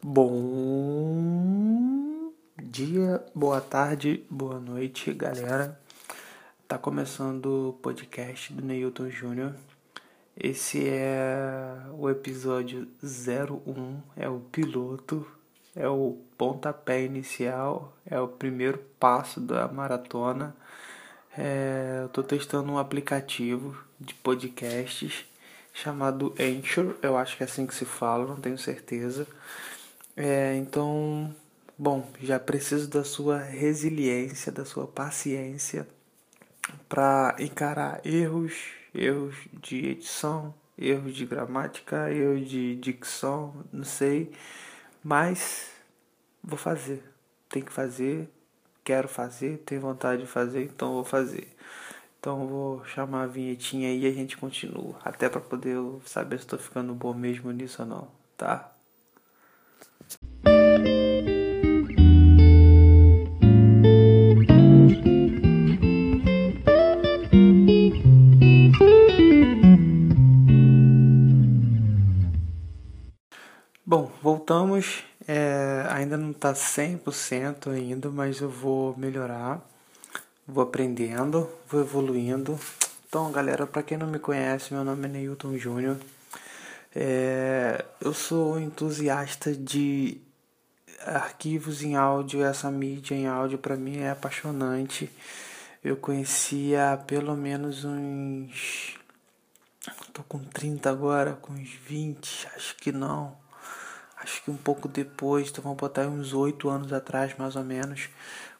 Bom dia, boa tarde, boa noite, galera. Tá começando o podcast do Neilton Júnior. Esse é o episódio 01, é o piloto, é o pontapé inicial, é o primeiro passo da maratona. É, eu tô testando um aplicativo de podcasts chamado Anchor, eu acho que é assim que se fala, não tenho certeza. É, então, bom, já preciso da sua resiliência, da sua paciência para encarar erros, erros de edição, erros de gramática, erros de dicção, não sei, mas vou fazer. Tem que fazer, quero fazer, tenho vontade de fazer, então vou fazer. Então vou chamar a vinhetinha e a gente continua, até para poder saber se estou ficando bom mesmo nisso ou não, tá? Bom, voltamos. É, ainda não está 100% ainda, mas eu vou melhorar. Vou aprendendo, vou evoluindo. Então, galera, para quem não me conhece, meu nome é Neilton Júnior. É, eu sou entusiasta de arquivos em áudio, essa mídia em áudio para mim é apaixonante. Eu conhecia pelo menos uns. Tô com 30 agora, com uns 20, acho que não. Acho que um pouco depois, então vamos botar uns 8 anos atrás mais ou menos,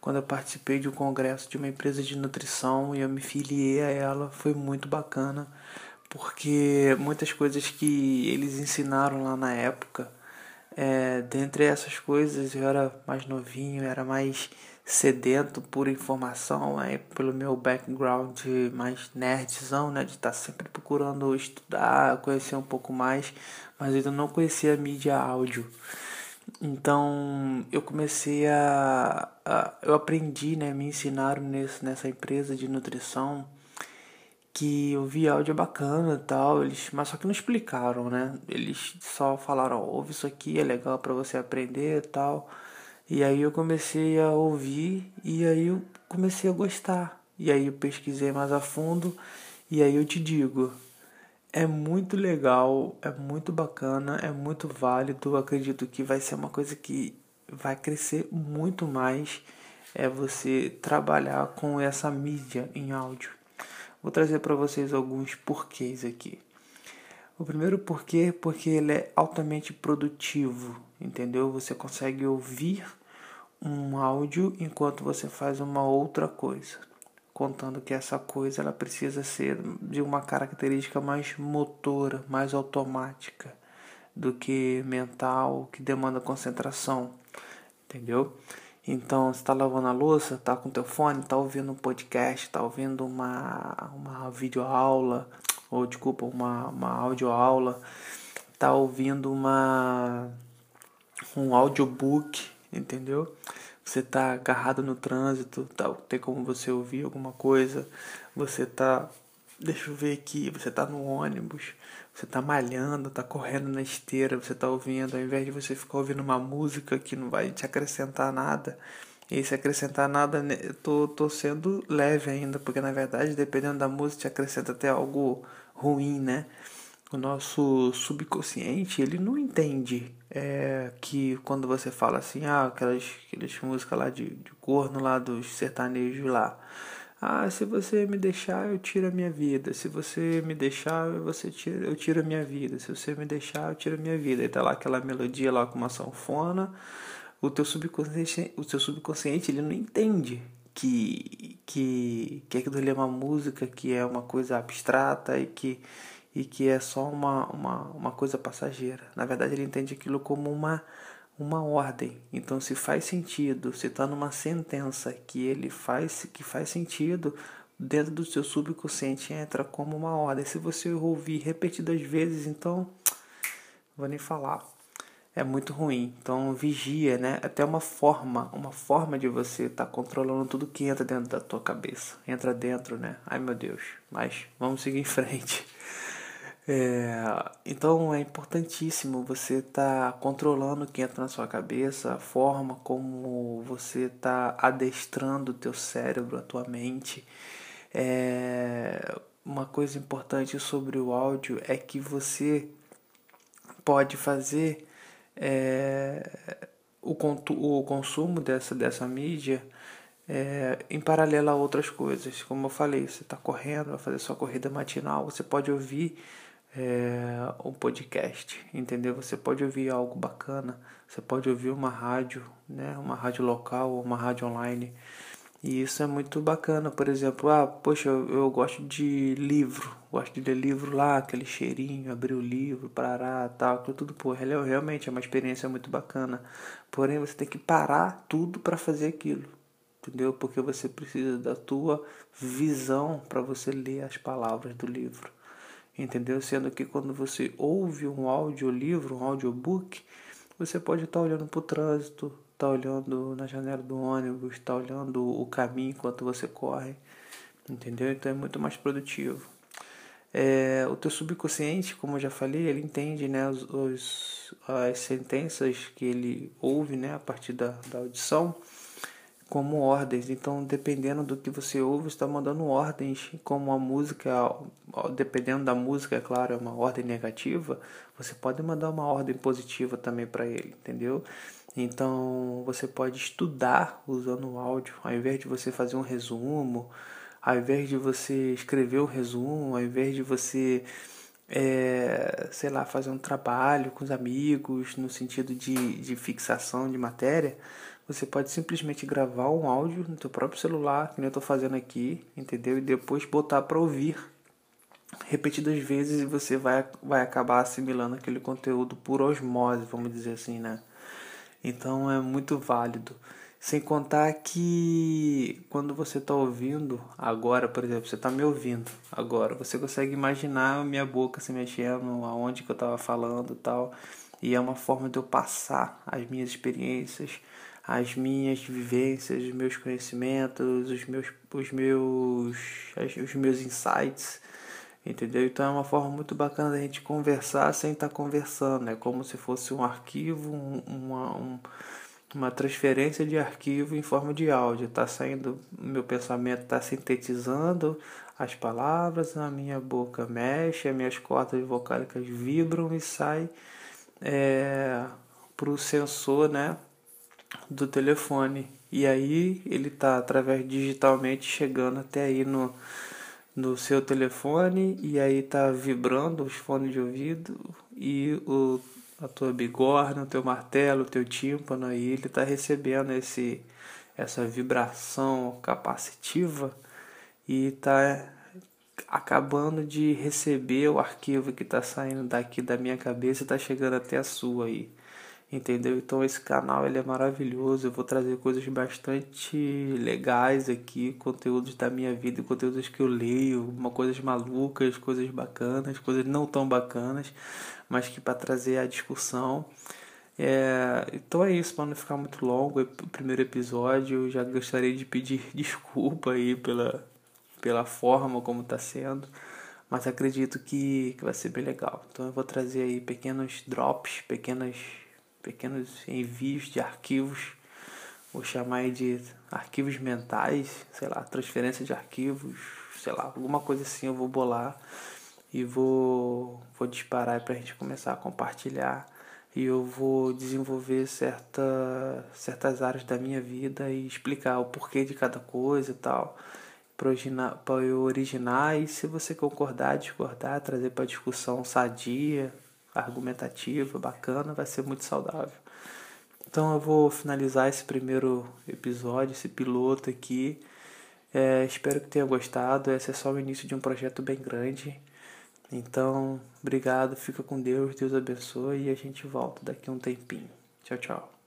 quando eu participei de um congresso de uma empresa de nutrição e eu me filiei a ela, foi muito bacana porque muitas coisas que eles ensinaram lá na época, é, dentre essas coisas eu era mais novinho, era mais sedento por informação, pelo meu background mais nerdzão, né, de estar tá sempre procurando estudar, conhecer um pouco mais, mas ainda não conhecia a mídia áudio. Então eu comecei a, a eu aprendi, né, me ensinaram nesse, nessa empresa de nutrição que eu vi áudio bacana e tal, eles, mas só que não explicaram, né? Eles só falaram, ouve isso aqui, é legal para você aprender e tal. E aí eu comecei a ouvir e aí eu comecei a gostar. E aí eu pesquisei mais a fundo e aí eu te digo, é muito legal, é muito bacana, é muito válido. Acredito que vai ser uma coisa que vai crescer muito mais é você trabalhar com essa mídia em áudio. Vou trazer para vocês alguns porquês aqui. O primeiro porquê, porque ele é altamente produtivo, entendeu? Você consegue ouvir um áudio enquanto você faz uma outra coisa, contando que essa coisa ela precisa ser de uma característica mais motora, mais automática do que mental, que demanda concentração, entendeu? Então, está lavando a louça, está com teu fone, está ouvindo um podcast, está ouvindo uma, uma videoaula, ou desculpa, uma, uma audioaula, está ouvindo uma, um audiobook, entendeu? Você está agarrado no trânsito, tá, tem como você ouvir alguma coisa, você está, deixa eu ver aqui, você está no ônibus, você tá malhando, tá correndo na esteira, você tá ouvindo, ao invés de você ficar ouvindo uma música que não vai te acrescentar nada, e se acrescentar nada, né, eu tô, tô sendo leve ainda, porque na verdade, dependendo da música, te acrescenta até algo ruim, né? O nosso subconsciente, ele não entende é, que quando você fala assim, ah, aquelas, aquelas músicas lá de, de corno lá dos sertanejos lá, ah, se você me deixar, eu tiro a minha vida. Se você me deixar, você tira, eu tiro a minha vida. Se você me deixar, eu tiro a minha vida. E tá lá aquela melodia lá com uma sanfona. O teu subconsciente, o teu subconsciente ele não entende que que que aquilo ali é uma música, que é uma coisa abstrata e que e que é só uma, uma, uma coisa passageira. Na verdade, ele entende aquilo como uma uma ordem. Então, se faz sentido, se está numa sentença que ele faz, que faz sentido, dentro do seu subconsciente entra como uma ordem. Se você ouvir repetidas vezes, então, vou nem falar. É muito ruim. Então, vigia, né? Até uma forma, uma forma de você estar tá controlando tudo que entra dentro da tua cabeça. Entra dentro, né? Ai, meu Deus. Mas vamos seguir em frente. É, então é importantíssimo você estar tá controlando o que entra na sua cabeça, a forma como você está adestrando o teu cérebro, a tua mente. É, uma coisa importante sobre o áudio é que você pode fazer é, o, o consumo dessa, dessa mídia é, em paralelo a outras coisas. Como eu falei, você está correndo, vai fazer sua corrida matinal, você pode ouvir é, um podcast, entendeu? Você pode ouvir algo bacana, você pode ouvir uma rádio, né? Uma rádio local, uma rádio online. E isso é muito bacana, por exemplo, ah, poxa, eu, eu gosto de livro, gosto de ler livro lá, aquele cheirinho, abrir o livro, parar, tal, aquilo tudo, pô, realmente é uma experiência muito bacana. Porém, você tem que parar tudo para fazer aquilo, entendeu? Porque você precisa da tua visão para você ler as palavras do livro entendeu? Sendo que quando você ouve um audiolivro, um audiobook, você pode estar olhando para o trânsito, tá olhando na janela do ônibus, tá olhando o caminho enquanto você corre, entendeu? Então é muito mais produtivo. É, o teu subconsciente, como eu já falei, ele entende né, os, os, as sentenças que ele ouve né, a partir da, da audição como ordens. Então, dependendo do que você ouve, está mandando ordens, como a música, dependendo da música, é claro, é uma ordem negativa, você pode mandar uma ordem positiva também para ele, entendeu? Então, você pode estudar usando o áudio, ao invés de você fazer um resumo, ao invés de você escrever o um resumo, ao invés de você é, sei lá, fazer um trabalho com os amigos no sentido de, de fixação de matéria, você pode simplesmente gravar um áudio no teu próprio celular, que eu estou fazendo aqui, entendeu? E depois botar para ouvir repetidas vezes e você vai, vai acabar assimilando aquele conteúdo por osmose, vamos dizer assim, né? Então é muito válido. Sem contar que quando você está ouvindo agora, por exemplo, você está me ouvindo agora, você consegue imaginar a minha boca se mexendo, aonde que eu estava falando e tal. E é uma forma de eu passar as minhas experiências as minhas vivências, os meus conhecimentos, os meus, os meus, os meus insights, entendeu? Então é uma forma muito bacana da gente conversar sem estar tá conversando, é como se fosse um arquivo, um, uma, um, uma transferência de arquivo em forma de áudio. Está saindo, meu pensamento está sintetizando as palavras, a minha boca mexe, as minhas cordas vocálicas vibram e sai é, para o sensor, né? Do telefone. E aí ele está através digitalmente chegando até aí no, no seu telefone. E aí tá vibrando os fones de ouvido. E o, a tua bigorna, o teu martelo, o teu tímpano aí, ele está recebendo esse, essa vibração capacitiva. E está acabando de receber o arquivo que está saindo daqui da minha cabeça e está chegando até a sua aí entendeu? Então esse canal ele é maravilhoso, eu vou trazer coisas bastante legais aqui, conteúdos da minha vida, conteúdos que eu leio, uma coisas malucas, coisas bacanas, coisas não tão bacanas, mas que para trazer a discussão. É, então é isso, para não ficar muito longo o primeiro episódio, eu já gostaria de pedir desculpa aí pela, pela forma como está sendo, mas acredito que, que vai ser bem legal. Então eu vou trazer aí pequenos drops, pequenas pequenos envios de arquivos, vou chamar de arquivos mentais, sei lá, transferência de arquivos, sei lá, alguma coisa assim eu vou bolar e vou, vou disparar para a gente começar a compartilhar e eu vou desenvolver certa, certas áreas da minha vida e explicar o porquê de cada coisa e tal para eu originar e se você concordar, discordar, trazer para discussão sadia, argumentativa, bacana, vai ser muito saudável. Então eu vou finalizar esse primeiro episódio, esse piloto aqui. É, espero que tenha gostado. Esse é só o início de um projeto bem grande. Então, obrigado, fica com Deus, Deus abençoe e a gente volta daqui a um tempinho. Tchau, tchau.